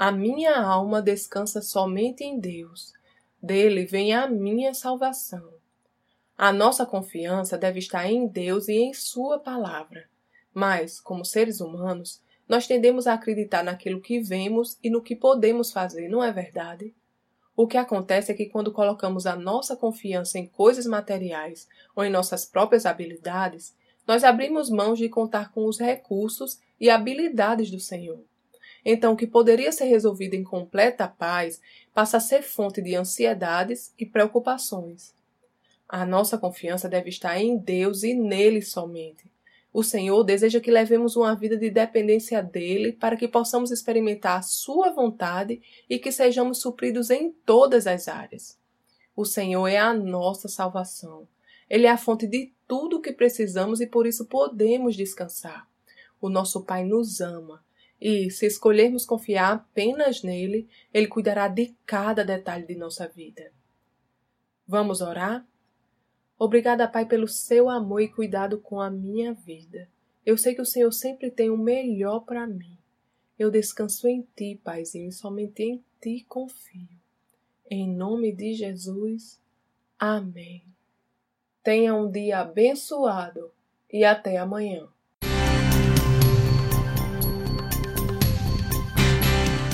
a minha alma descansa somente em Deus. Dele vem a minha salvação. A nossa confiança deve estar em Deus e em Sua palavra. Mas, como seres humanos, nós tendemos a acreditar naquilo que vemos e no que podemos fazer, não é verdade? O que acontece é que quando colocamos a nossa confiança em coisas materiais ou em nossas próprias habilidades, nós abrimos mãos de contar com os recursos e habilidades do Senhor. Então, o que poderia ser resolvido em completa paz passa a ser fonte de ansiedades e preocupações. A nossa confiança deve estar em Deus e nele somente. O Senhor deseja que levemos uma vida de dependência dele para que possamos experimentar a sua vontade e que sejamos supridos em todas as áreas. O Senhor é a nossa salvação. Ele é a fonte de tudo o que precisamos e por isso podemos descansar. O nosso Pai nos ama e, se escolhermos confiar apenas nele, ele cuidará de cada detalhe de nossa vida. Vamos orar? Obrigada, Pai, pelo seu amor e cuidado com a minha vida. Eu sei que o Senhor sempre tem o melhor para mim. Eu descanso em Ti, Paizinho, e somente em Ti confio. Em nome de Jesus. Amém. Tenha um dia abençoado e até amanhã.